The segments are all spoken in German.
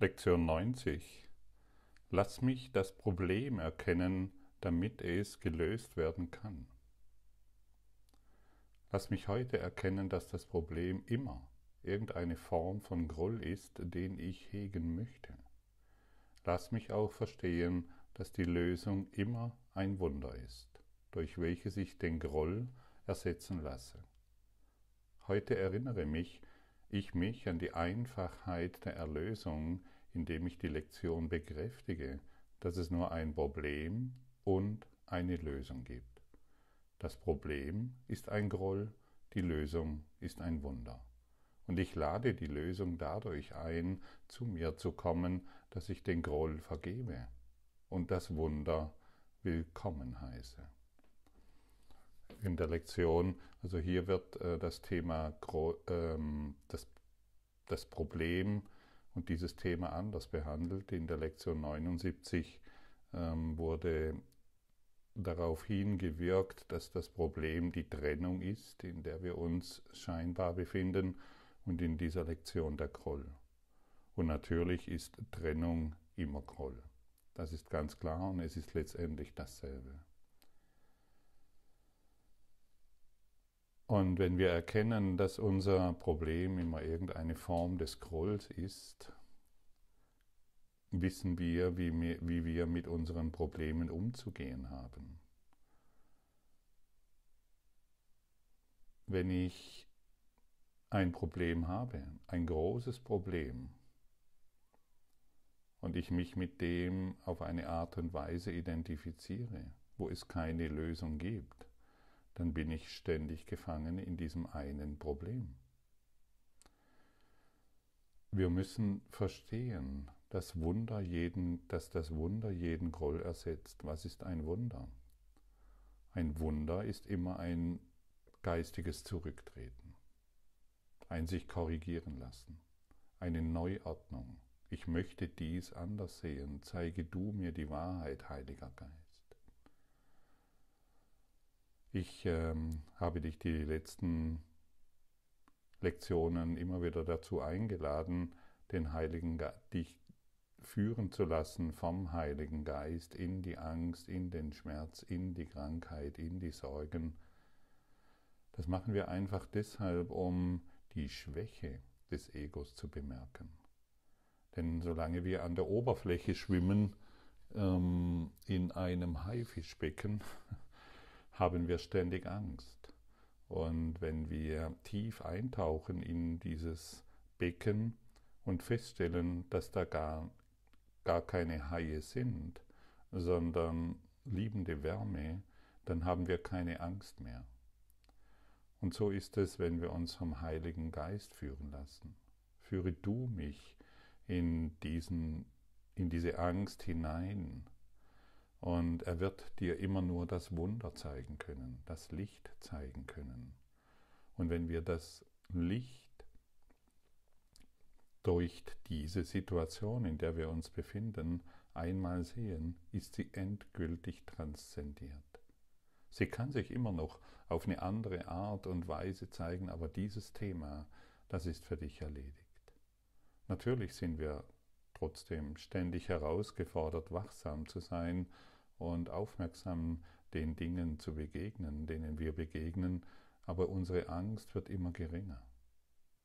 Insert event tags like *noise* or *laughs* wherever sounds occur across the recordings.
Lektion 90. Lass mich das Problem erkennen, damit es gelöst werden kann. Lass mich heute erkennen, dass das Problem immer irgendeine Form von Groll ist, den ich hegen möchte. Lass mich auch verstehen, dass die Lösung immer ein Wunder ist, durch welches ich den Groll ersetzen lasse. Heute erinnere mich, ich mich an die Einfachheit der Erlösung, indem ich die Lektion bekräftige, dass es nur ein Problem und eine Lösung gibt. Das Problem ist ein Groll, die Lösung ist ein Wunder. Und ich lade die Lösung dadurch ein, zu mir zu kommen, dass ich den Groll vergebe und das Wunder willkommen heiße. In der Lektion, also hier wird äh, das Thema, ähm, das, das Problem und dieses Thema anders behandelt. In der Lektion 79 ähm, wurde darauf hingewirkt, dass das Problem die Trennung ist, in der wir uns scheinbar befinden und in dieser Lektion der Groll. Und natürlich ist Trennung immer Groll. Das ist ganz klar und es ist letztendlich dasselbe. Und wenn wir erkennen, dass unser Problem immer irgendeine Form des Grolls ist, wissen wir, wie wir mit unseren Problemen umzugehen haben. Wenn ich ein Problem habe, ein großes Problem, und ich mich mit dem auf eine Art und Weise identifiziere, wo es keine Lösung gibt, dann bin ich ständig gefangen in diesem einen Problem. Wir müssen verstehen, dass, Wunder jeden, dass das Wunder jeden Groll ersetzt. Was ist ein Wunder? Ein Wunder ist immer ein geistiges Zurücktreten ein sich korrigieren lassen, eine Neuordnung. Ich möchte dies anders sehen, zeige du mir die Wahrheit, Heiliger Geist. Ich ähm, habe dich die letzten Lektionen immer wieder dazu eingeladen, den Heiligen Ge dich führen zu lassen vom Heiligen Geist in die Angst, in den Schmerz, in die Krankheit, in die Sorgen. Das machen wir einfach deshalb, um die Schwäche des Egos zu bemerken. Denn solange wir an der Oberfläche schwimmen, ähm, in einem Haifischbecken, haben wir ständig Angst. Und wenn wir tief eintauchen in dieses Becken und feststellen, dass da gar, gar keine Haie sind, sondern liebende Wärme, dann haben wir keine Angst mehr. Und so ist es, wenn wir uns vom Heiligen Geist führen lassen. Führe du mich in, diesen, in diese Angst hinein. Und er wird dir immer nur das Wunder zeigen können, das Licht zeigen können. Und wenn wir das Licht durch diese Situation, in der wir uns befinden, einmal sehen, ist sie endgültig transzendiert. Sie kann sich immer noch auf eine andere Art und Weise zeigen, aber dieses Thema, das ist für dich erledigt. Natürlich sind wir trotzdem ständig herausgefordert, wachsam zu sein und aufmerksam den Dingen zu begegnen, denen wir begegnen, aber unsere Angst wird immer geringer,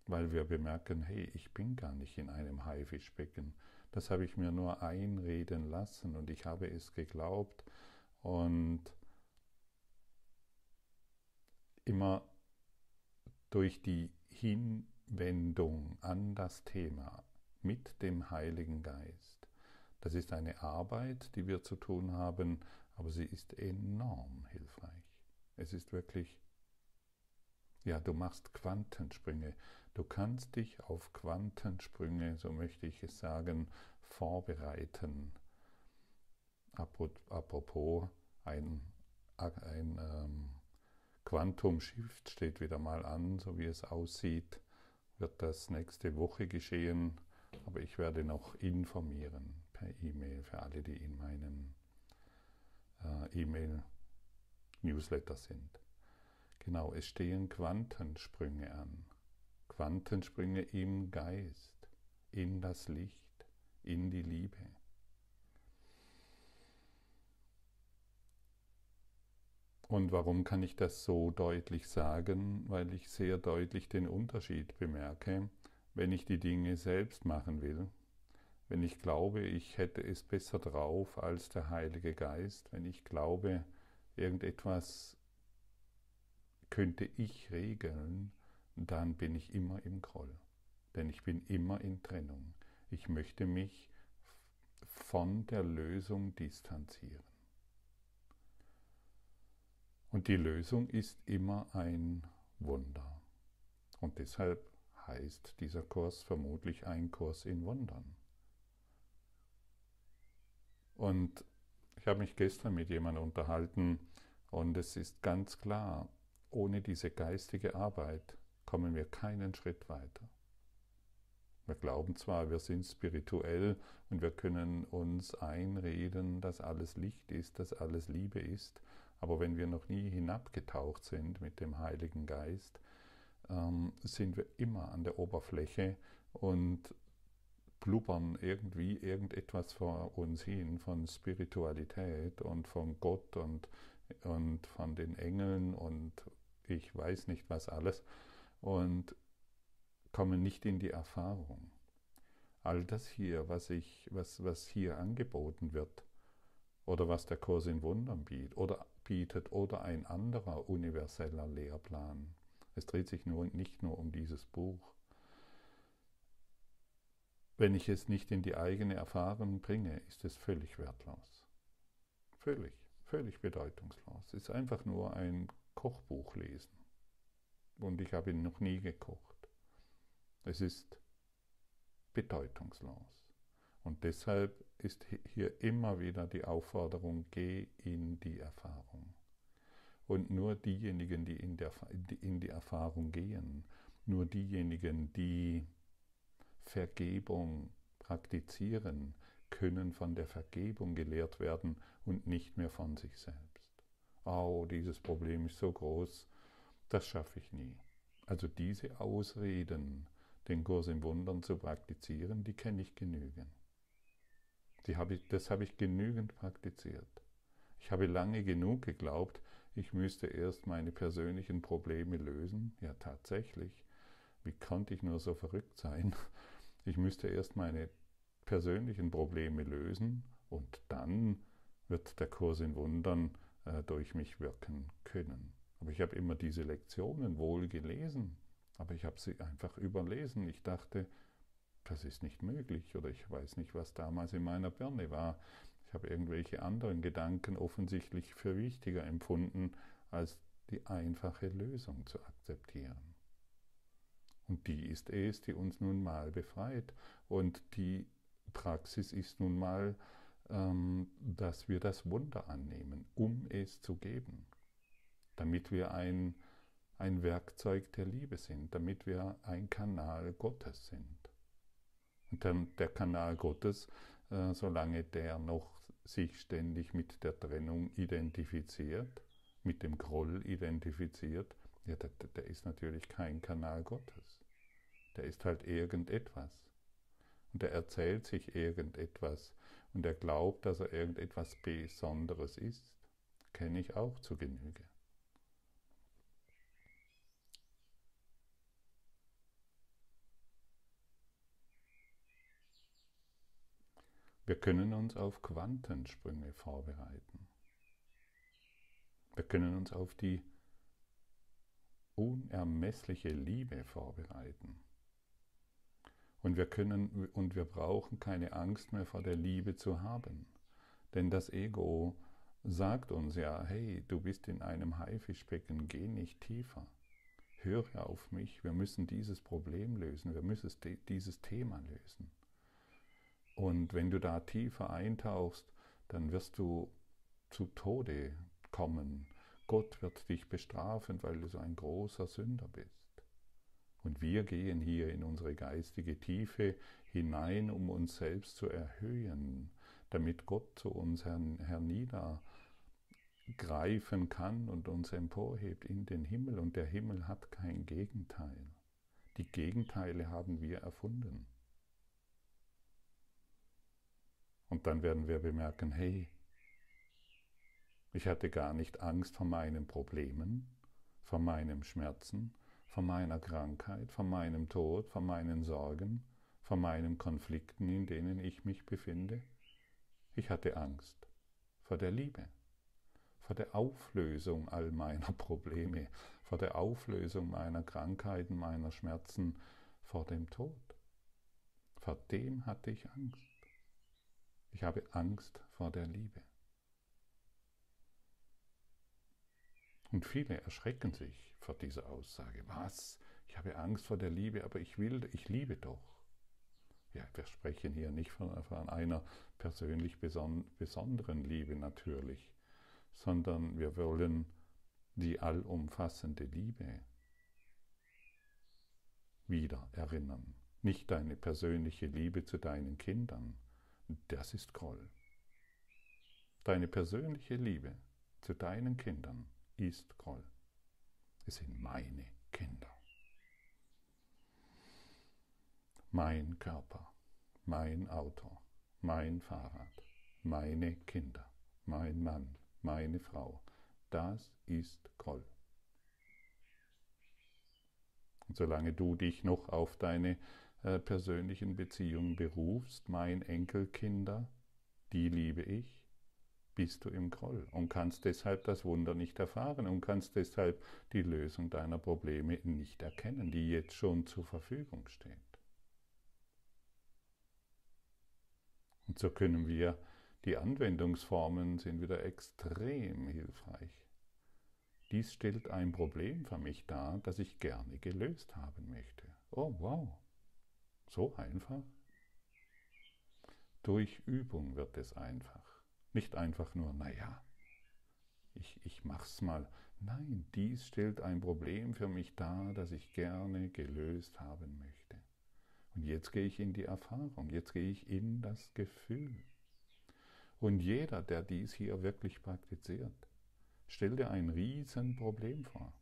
weil wir bemerken, hey, ich bin gar nicht in einem Haifischbecken, das habe ich mir nur einreden lassen und ich habe es geglaubt und immer durch die Hinwendung an das Thema mit dem Heiligen Geist. Das ist eine Arbeit, die wir zu tun haben, aber sie ist enorm hilfreich. Es ist wirklich, ja, du machst Quantensprünge. Du kannst dich auf Quantensprünge, so möchte ich es sagen, vorbereiten. Apropos, ein, ein ähm, Quantum Shift steht wieder mal an, so wie es aussieht, wird das nächste Woche geschehen, aber ich werde noch informieren per E-Mail für alle, die in meinen äh, E-Mail-Newsletter sind. Genau, es stehen Quantensprünge an. Quantensprünge im Geist, in das Licht, in die Liebe. Und warum kann ich das so deutlich sagen? Weil ich sehr deutlich den Unterschied bemerke, wenn ich die Dinge selbst machen will, wenn ich glaube, ich hätte es besser drauf als der Heilige Geist, wenn ich glaube, irgendetwas könnte ich regeln, dann bin ich immer im Groll. Denn ich bin immer in Trennung. Ich möchte mich von der Lösung distanzieren. Und die Lösung ist immer ein Wunder. Und deshalb heißt dieser Kurs vermutlich ein Kurs in Wundern. Und ich habe mich gestern mit jemandem unterhalten und es ist ganz klar, ohne diese geistige Arbeit kommen wir keinen Schritt weiter. Wir glauben zwar, wir sind spirituell und wir können uns einreden, dass alles Licht ist, dass alles Liebe ist, aber wenn wir noch nie hinabgetaucht sind mit dem Heiligen Geist, ähm, sind wir immer an der Oberfläche und blubbern irgendwie irgendetwas vor uns hin von Spiritualität und von Gott und, und von den Engeln und ich weiß nicht was alles und kommen nicht in die Erfahrung. All das hier, was, ich, was, was hier angeboten wird, oder was der Kurs in Wundern bietet oder, bietet, oder ein anderer universeller Lehrplan. Es dreht sich nur, nicht nur um dieses Buch. Wenn ich es nicht in die eigene Erfahrung bringe, ist es völlig wertlos. Völlig, völlig bedeutungslos. Es ist einfach nur ein Kochbuch lesen. Und ich habe ihn noch nie gekocht. Es ist bedeutungslos. Und deshalb ist hier immer wieder die Aufforderung, geh in die Erfahrung. Und nur diejenigen, die in, der, in die Erfahrung gehen, nur diejenigen, die Vergebung praktizieren, können von der Vergebung gelehrt werden und nicht mehr von sich selbst. Oh, dieses Problem ist so groß, das schaffe ich nie. Also diese Ausreden, den Kurs im Wundern zu praktizieren, die kenne ich genügend. Die habe ich, das habe ich genügend praktiziert. Ich habe lange genug geglaubt, ich müsste erst meine persönlichen Probleme lösen. Ja, tatsächlich. Wie konnte ich nur so verrückt sein? Ich müsste erst meine persönlichen Probleme lösen und dann wird der Kurs in Wundern äh, durch mich wirken können. Aber ich habe immer diese Lektionen wohl gelesen, aber ich habe sie einfach überlesen. Ich dachte, das ist nicht möglich oder ich weiß nicht, was damals in meiner Birne war. Ich habe irgendwelche anderen Gedanken offensichtlich für wichtiger empfunden, als die einfache Lösung zu akzeptieren. Und die ist es, die uns nun mal befreit. Und die Praxis ist nun mal, ähm, dass wir das Wunder annehmen, um es zu geben, damit wir ein, ein Werkzeug der Liebe sind, damit wir ein Kanal Gottes sind. Und dann der Kanal Gottes, äh, solange der noch sich ständig mit der Trennung identifiziert, mit dem Groll identifiziert, ja, der, der ist natürlich kein Kanal Gottes. Der ist halt irgendetwas. Und er erzählt sich irgendetwas und er glaubt, dass er irgendetwas Besonderes ist. Kenne ich auch zu Genüge. Wir können uns auf Quantensprünge vorbereiten. Wir können uns auf die unermessliche Liebe vorbereiten. Und wir können und wir brauchen keine Angst mehr vor der Liebe zu haben. Denn das Ego sagt uns ja, hey, du bist in einem Haifischbecken, geh nicht tiefer. Höre auf mich, wir müssen dieses Problem lösen, wir müssen dieses Thema lösen. Und wenn du da tiefer eintauchst, dann wirst du zu Tode kommen. Gott wird dich bestrafen, weil du so ein großer Sünder bist. Und wir gehen hier in unsere geistige Tiefe hinein, um uns selbst zu erhöhen, damit Gott zu uns herniedergreifen kann und uns emporhebt in den Himmel. Und der Himmel hat kein Gegenteil. Die Gegenteile haben wir erfunden. Und dann werden wir bemerken, hey, ich hatte gar nicht Angst vor meinen Problemen, vor meinem Schmerzen, vor meiner Krankheit, vor meinem Tod, vor meinen Sorgen, vor meinen Konflikten, in denen ich mich befinde. Ich hatte Angst vor der Liebe, vor der Auflösung all meiner *laughs* Probleme, vor der Auflösung meiner Krankheiten, meiner Schmerzen, vor dem Tod. Vor dem hatte ich Angst. Ich habe Angst vor der Liebe. Und viele erschrecken sich vor dieser Aussage. Was? Ich habe Angst vor der Liebe, aber ich will, ich liebe doch. Ja, wir sprechen hier nicht von, von einer persönlich besonderen Liebe natürlich, sondern wir wollen die allumfassende Liebe wieder erinnern. Nicht deine persönliche Liebe zu deinen Kindern, das ist Groll. Deine persönliche Liebe zu deinen Kindern ist Groll. Es sind meine Kinder. Mein Körper, mein Auto, mein Fahrrad, meine Kinder, mein Mann, meine Frau. Das ist Groll. Und solange du dich noch auf deine äh, persönlichen Beziehungen berufst, mein Enkelkinder, die liebe ich, bist du im Groll und kannst deshalb das Wunder nicht erfahren und kannst deshalb die Lösung deiner Probleme nicht erkennen, die jetzt schon zur Verfügung steht. Und so können wir, die Anwendungsformen sind wieder extrem hilfreich. Dies stellt ein Problem für mich dar, das ich gerne gelöst haben möchte. Oh wow, so einfach. Durch Übung wird es einfach. Nicht einfach nur, naja, ich, ich mach's mal. Nein, dies stellt ein Problem für mich dar, das ich gerne gelöst haben möchte. Und jetzt gehe ich in die Erfahrung, jetzt gehe ich in das Gefühl. Und jeder, der dies hier wirklich praktiziert, stell dir ein Riesenproblem vor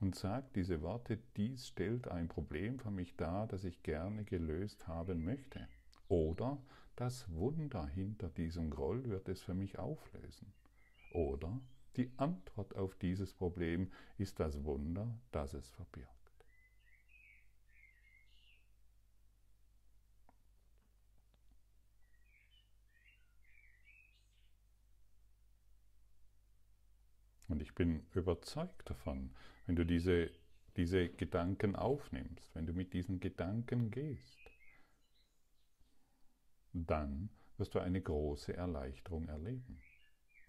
und sagt diese Worte, dies stellt ein Problem für mich dar, das ich gerne gelöst haben möchte. Oder das Wunder hinter diesem Groll wird es für mich auflösen. Oder die Antwort auf dieses Problem ist das Wunder, das es verbirgt. Und ich bin überzeugt davon, wenn du diese, diese Gedanken aufnimmst, wenn du mit diesen Gedanken gehst, dann wirst du eine große Erleichterung erleben.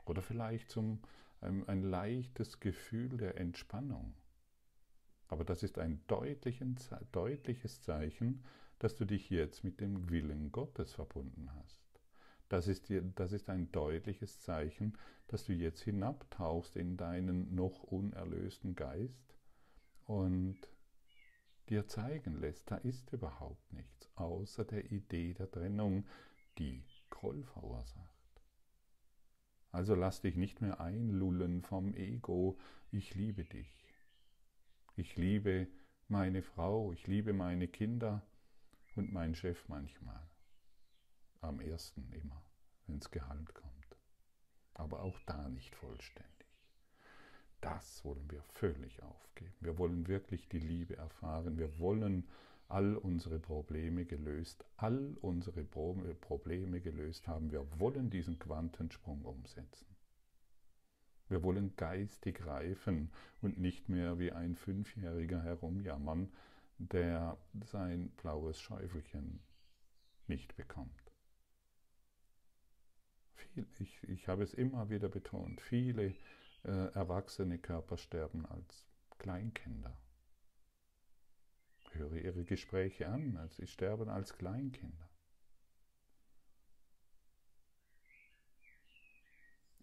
Oder vielleicht zum, ein, ein leichtes Gefühl der Entspannung. Aber das ist ein deutliches Zeichen, dass du dich jetzt mit dem Willen Gottes verbunden hast. Das ist, das ist ein deutliches Zeichen, dass du jetzt hinabtauchst in deinen noch unerlösten Geist und dir zeigen lässt, da ist überhaupt nichts außer der Idee der Trennung, die Groll verursacht. Also lass dich nicht mehr einlullen vom Ego, ich liebe dich. Ich liebe meine Frau, ich liebe meine Kinder und meinen Chef manchmal. Am ersten immer, wenn es Gehalt kommt. Aber auch da nicht vollständig. Das wollen wir völlig aufgeben. Wir wollen wirklich die Liebe erfahren. Wir wollen all unsere Probleme gelöst, all unsere Probleme gelöst haben. Wir wollen diesen Quantensprung umsetzen. Wir wollen geistig reifen und nicht mehr wie ein Fünfjähriger herumjammern, der sein blaues Schäufelchen nicht bekommt. Viel, ich, ich habe es immer wieder betont, viele äh, erwachsene Körper sterben als Kleinkinder. Höre ihre Gespräche an, also sie sterben als Kleinkinder.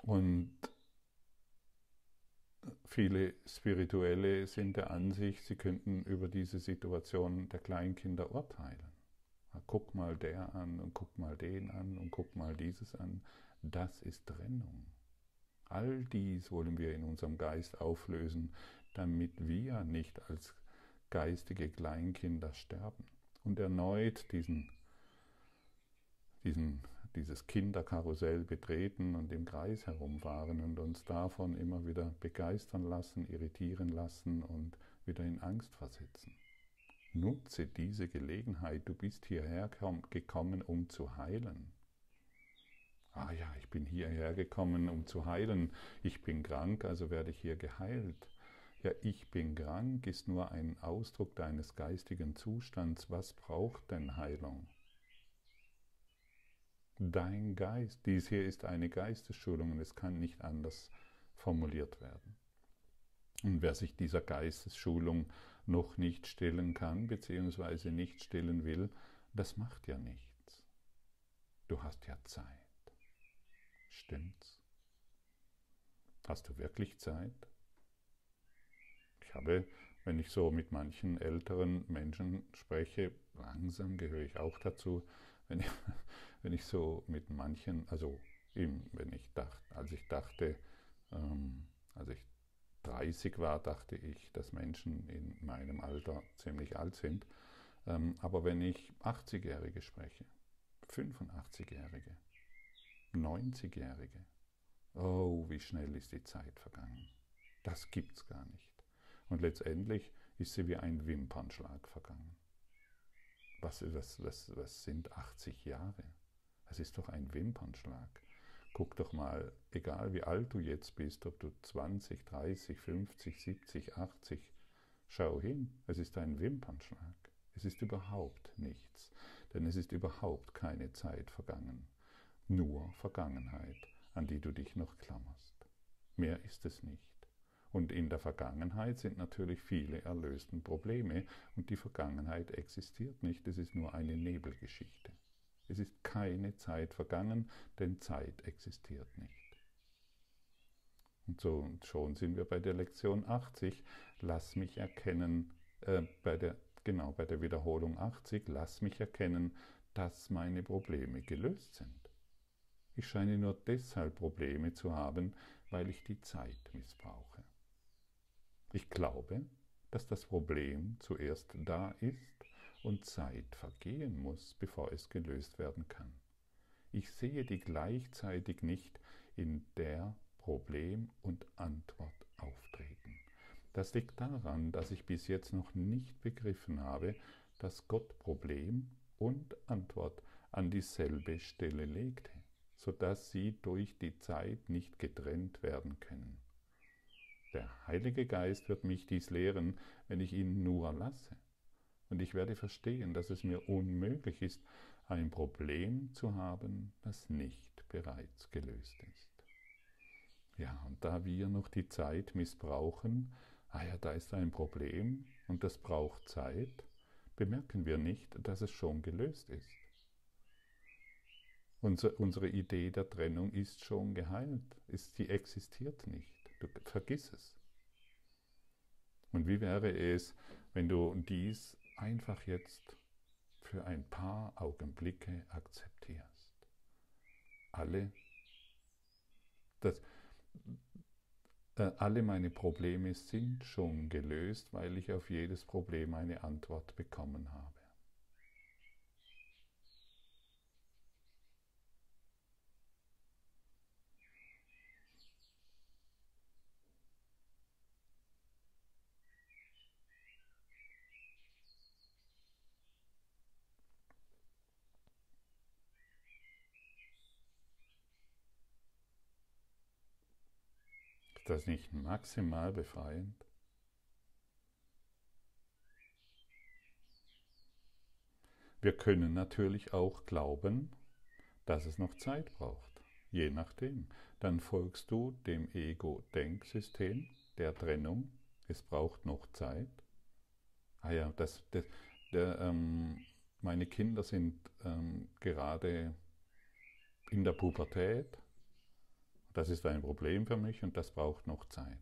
Und viele Spirituelle sind der Ansicht, sie könnten über diese Situation der Kleinkinder urteilen. Guck mal der an und guck mal den an und guck mal dieses an. Das ist Trennung. All dies wollen wir in unserem Geist auflösen, damit wir nicht als geistige Kleinkinder sterben und erneut diesen, diesen, dieses Kinderkarussell betreten und im Kreis herumfahren und uns davon immer wieder begeistern lassen, irritieren lassen und wieder in Angst versetzen. Nutze diese Gelegenheit, du bist hierher gekommen, um zu heilen. Ah ja, ich bin hierher gekommen, um zu heilen. Ich bin krank, also werde ich hier geheilt. Ja, ich bin krank ist nur ein Ausdruck deines geistigen Zustands. Was braucht denn Heilung? Dein Geist. Dies hier ist eine Geistesschulung und es kann nicht anders formuliert werden. Und wer sich dieser Geistesschulung noch nicht stellen kann, beziehungsweise nicht stellen will, das macht ja nichts. Du hast ja Zeit. Stimmt's? Hast du wirklich Zeit? Ich habe, wenn ich so mit manchen älteren Menschen spreche, langsam gehöre ich auch dazu, wenn ich, *laughs* wenn ich so mit manchen, also eben, wenn ich dachte, als ich dachte, ähm, als ich 30 war, dachte ich, dass Menschen in meinem Alter ziemlich alt sind. Ähm, aber wenn ich 80-Jährige spreche, 85-Jährige, 90-Jährige, oh, wie schnell ist die Zeit vergangen. Das gibt's gar nicht. Und letztendlich ist sie wie ein Wimpernschlag vergangen. Was, was, was, was sind 80 Jahre? Das ist doch ein Wimpernschlag. Guck doch mal, egal wie alt du jetzt bist, ob du 20, 30, 50, 70, 80, schau hin, es ist ein Wimpernschlag. Es ist überhaupt nichts, denn es ist überhaupt keine Zeit vergangen, nur Vergangenheit, an die du dich noch klammerst. Mehr ist es nicht. Und in der Vergangenheit sind natürlich viele erlösten Probleme und die Vergangenheit existiert nicht, es ist nur eine Nebelgeschichte. Es ist keine Zeit vergangen, denn Zeit existiert nicht. Und so und schon sind wir bei der Lektion 80. Lass mich erkennen, äh, bei der, genau bei der Wiederholung 80, lass mich erkennen, dass meine Probleme gelöst sind. Ich scheine nur deshalb Probleme zu haben, weil ich die Zeit missbrauche. Ich glaube, dass das Problem zuerst da ist und Zeit vergehen muss, bevor es gelöst werden kann. Ich sehe die gleichzeitig nicht in der Problem und Antwort auftreten. Das liegt daran, dass ich bis jetzt noch nicht begriffen habe, dass Gott Problem und Antwort an dieselbe Stelle legte, sodass sie durch die Zeit nicht getrennt werden können. Der Heilige Geist wird mich dies lehren, wenn ich ihn nur lasse. Und ich werde verstehen, dass es mir unmöglich ist, ein Problem zu haben, das nicht bereits gelöst ist. Ja, und da wir noch die Zeit missbrauchen, ah ja, da ist ein Problem und das braucht Zeit, bemerken wir nicht, dass es schon gelöst ist. Unser, unsere Idee der Trennung ist schon geheilt, ist, sie existiert nicht. Du vergiss es. Und wie wäre es, wenn du dies einfach jetzt für ein paar Augenblicke akzeptierst. Alle, das, äh, alle meine Probleme sind schon gelöst, weil ich auf jedes Problem eine Antwort bekommen habe. Das nicht maximal befreiend? Wir können natürlich auch glauben, dass es noch Zeit braucht. Je nachdem. Dann folgst du dem Ego-Denksystem der Trennung. Es braucht noch Zeit. Ah ja, das, das der, ähm, meine Kinder sind ähm, gerade in der Pubertät das ist ein Problem für mich und das braucht noch Zeit.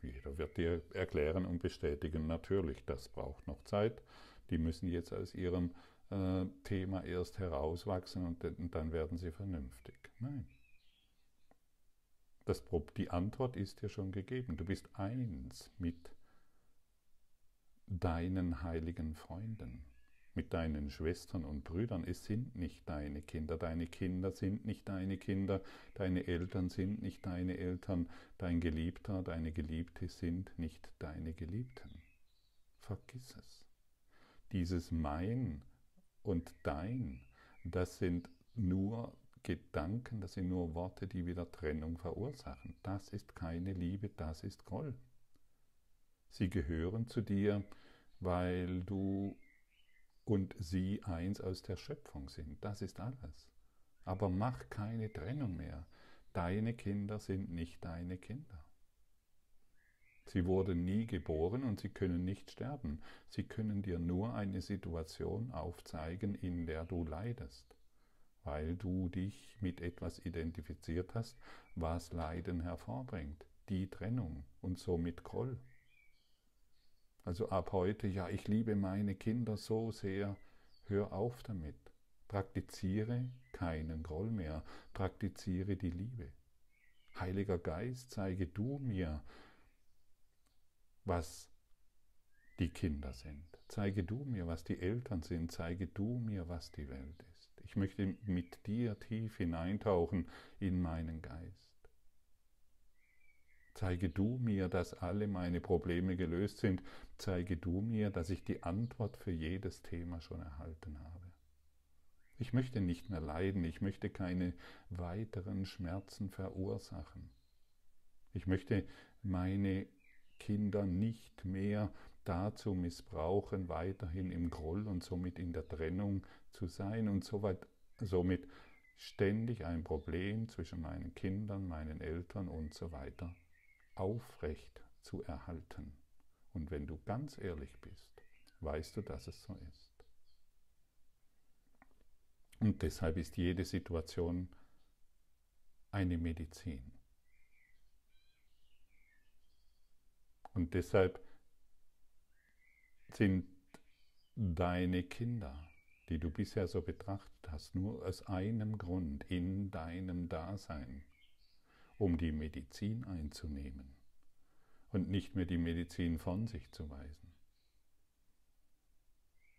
Jeder wird dir erklären und bestätigen, natürlich, das braucht noch Zeit. Die müssen jetzt aus ihrem äh, Thema erst herauswachsen und, und, dann werden sie vernünftig. Nein. Das, die Antwort ist dir schon gegeben. Du bist eins mit deinen heiligen Freunden, mit deinen Schwestern und Brüdern. Es sind nicht deine Kinder. Deine Kinder sind nicht deine Kinder. Deine Eltern sind nicht deine Eltern. Dein Geliebter, deine Geliebte sind nicht deine Geliebten. Vergiss es. Dieses Mein und Dein, das sind nur Gedanken, das sind nur Worte, die wieder Trennung verursachen. Das ist keine Liebe, das ist Groll. Sie gehören zu dir, weil du und sie eins aus der Schöpfung sind. Das ist alles. Aber mach keine Trennung mehr. Deine Kinder sind nicht deine Kinder. Sie wurden nie geboren und sie können nicht sterben. Sie können dir nur eine Situation aufzeigen, in der du leidest, weil du dich mit etwas identifiziert hast, was Leiden hervorbringt, die Trennung und somit Groll. Also ab heute, ja, ich liebe meine Kinder so sehr, hör auf damit. Praktiziere keinen Groll mehr, praktiziere die Liebe. Heiliger Geist, zeige du mir, was die Kinder sind. Zeige du mir, was die Eltern sind. Zeige du mir, was die Welt ist. Ich möchte mit dir tief hineintauchen in meinen Geist. Zeige du mir, dass alle meine Probleme gelöst sind. Zeige du mir, dass ich die Antwort für jedes Thema schon erhalten habe. Ich möchte nicht mehr leiden, ich möchte keine weiteren Schmerzen verursachen. Ich möchte meine Kinder nicht mehr dazu missbrauchen, weiterhin im Groll und somit in der Trennung zu sein und somit ständig ein Problem zwischen meinen Kindern, meinen Eltern und so weiter aufrecht zu erhalten. Und wenn du ganz ehrlich bist, weißt du, dass es so ist. Und deshalb ist jede Situation eine Medizin. Und deshalb sind deine Kinder, die du bisher so betrachtet hast, nur aus einem Grund in deinem Dasein um die Medizin einzunehmen und nicht mehr die Medizin von sich zu weisen.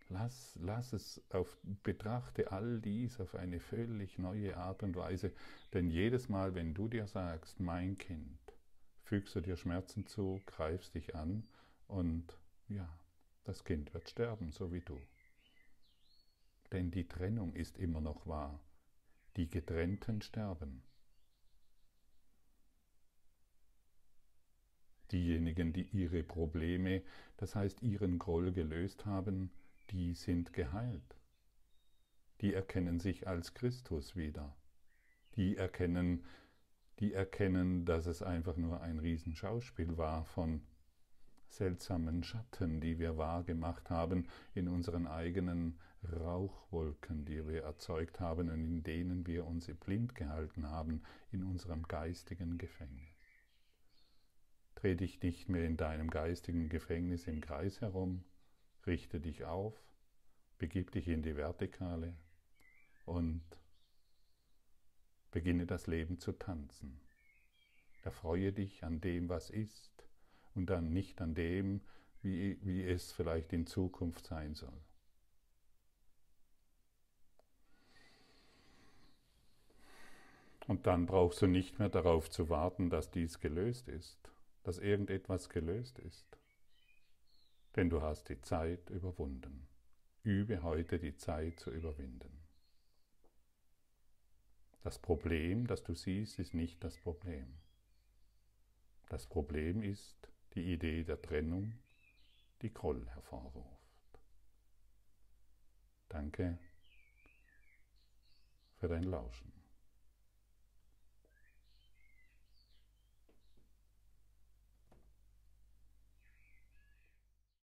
Lass, lass es auf, betrachte all dies auf eine völlig neue Art und Weise, denn jedes Mal, wenn du dir sagst, mein Kind, fügst du dir Schmerzen zu, greifst dich an und ja, das Kind wird sterben, so wie du. Denn die Trennung ist immer noch wahr. Die Getrennten sterben. Diejenigen, die ihre Probleme, das heißt ihren Groll gelöst haben, die sind geheilt. Die erkennen sich als Christus wieder. Die erkennen, die erkennen, dass es einfach nur ein Riesenschauspiel war von seltsamen Schatten, die wir wahrgemacht haben in unseren eigenen Rauchwolken, die wir erzeugt haben und in denen wir uns blind gehalten haben in unserem geistigen Gefängnis. Dreh dich nicht mehr in deinem geistigen Gefängnis im Kreis herum, richte dich auf, begib dich in die Vertikale und beginne das Leben zu tanzen. Erfreue dich an dem, was ist und dann nicht an dem, wie, wie es vielleicht in Zukunft sein soll. Und dann brauchst du nicht mehr darauf zu warten, dass dies gelöst ist dass irgendetwas gelöst ist. Denn du hast die Zeit überwunden. Übe heute die Zeit zu überwinden. Das Problem, das du siehst, ist nicht das Problem. Das Problem ist die Idee der Trennung, die Groll hervorruft. Danke für dein Lauschen.